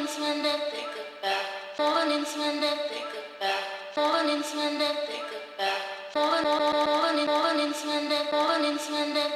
Mornings when I think about. Mornings when I think about. Mornings when I think about. Mornings when I. Mornings when I.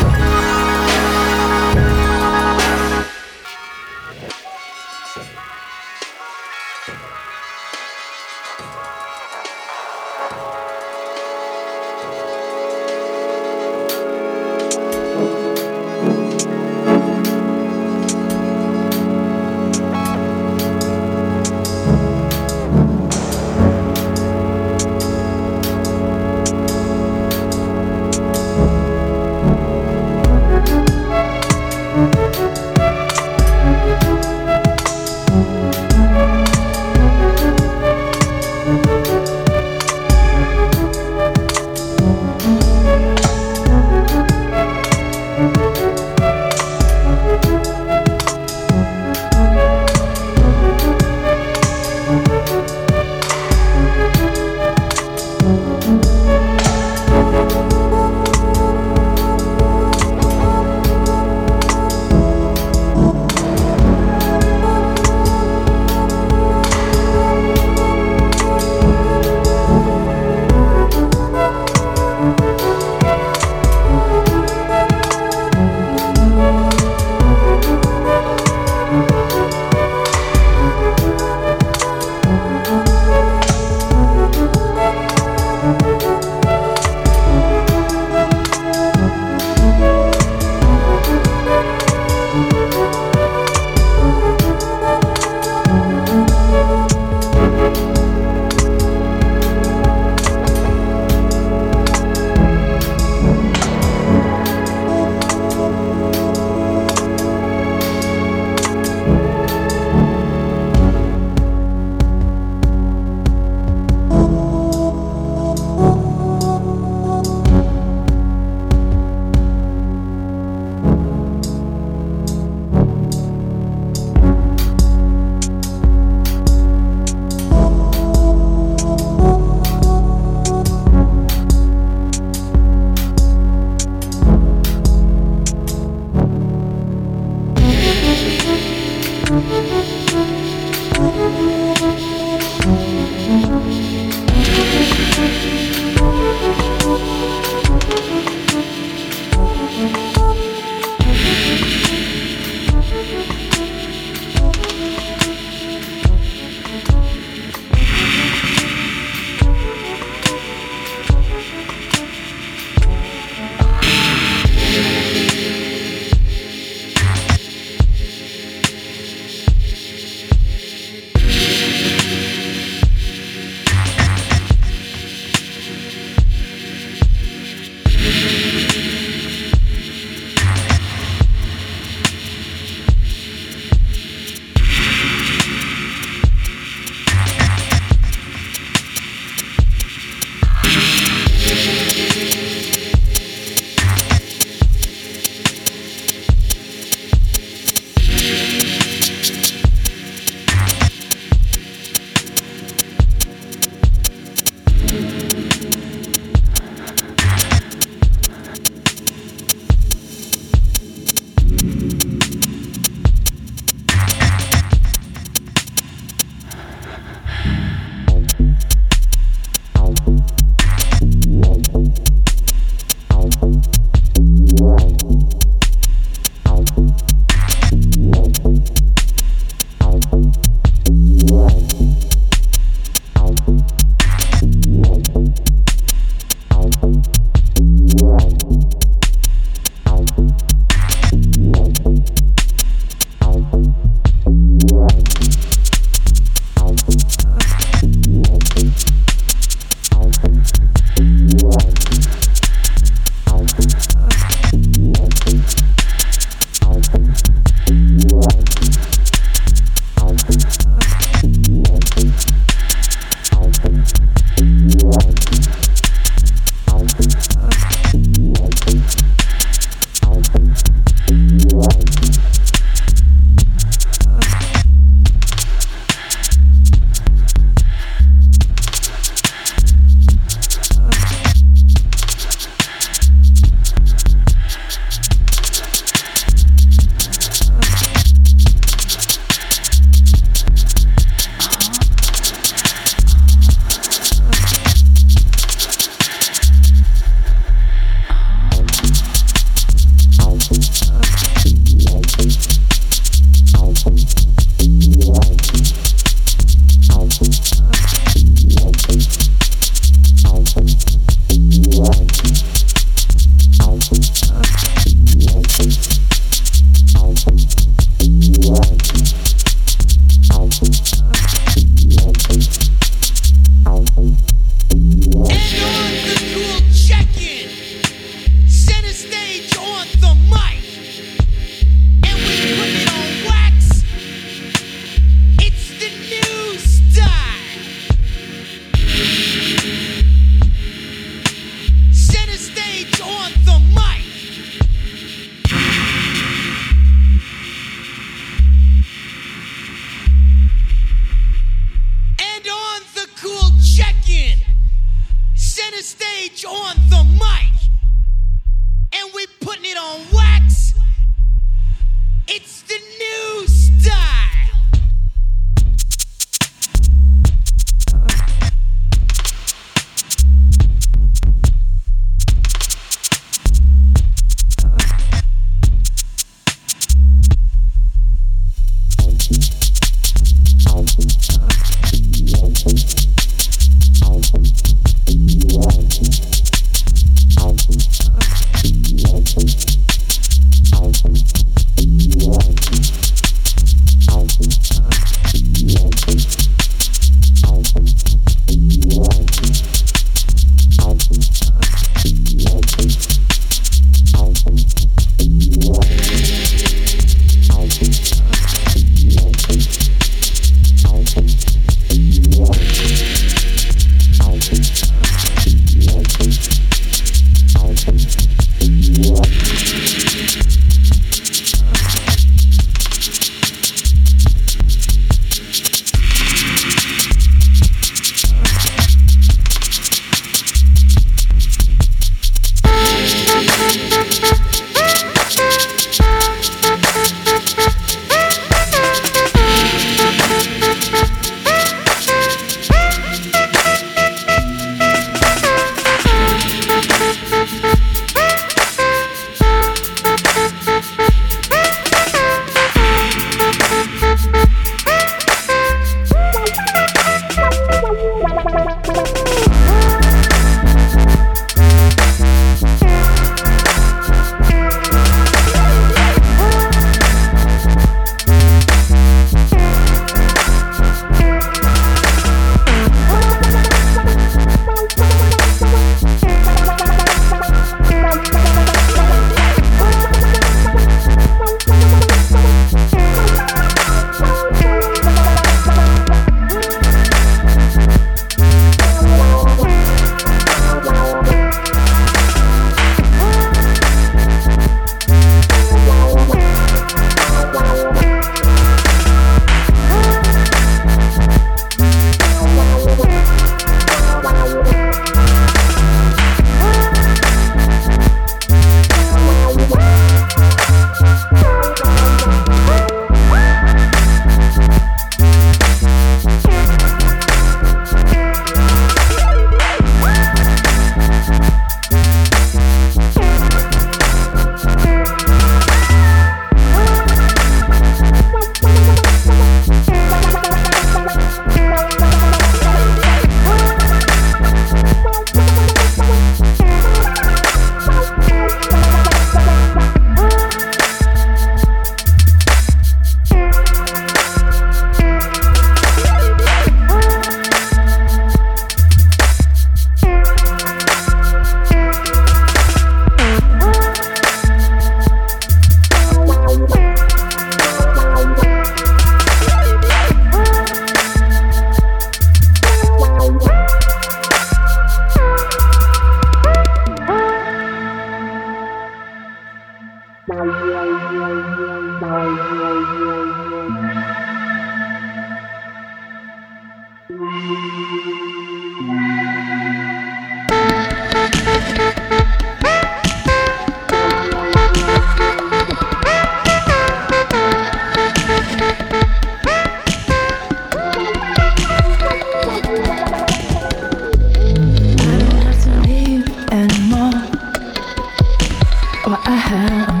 If this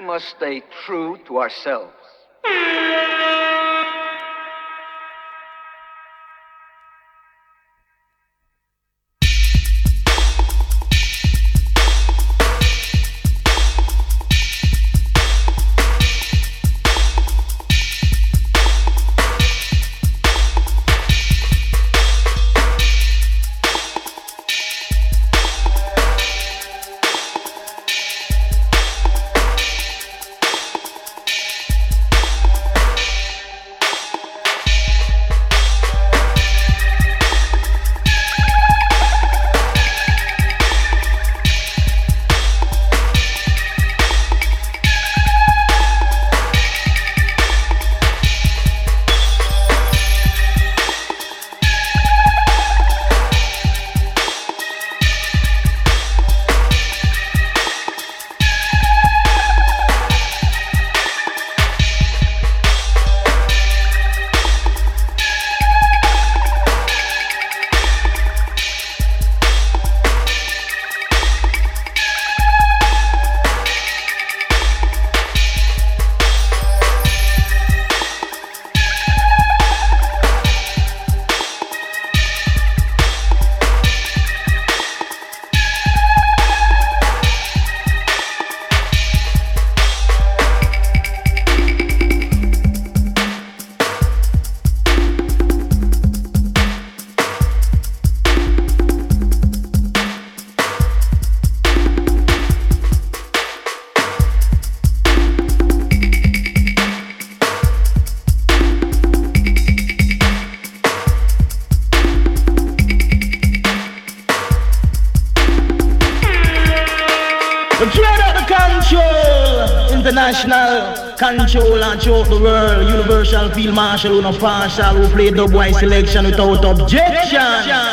we must stay true to ourselves. Field marshal, who no partial, who play the boy selection without objection.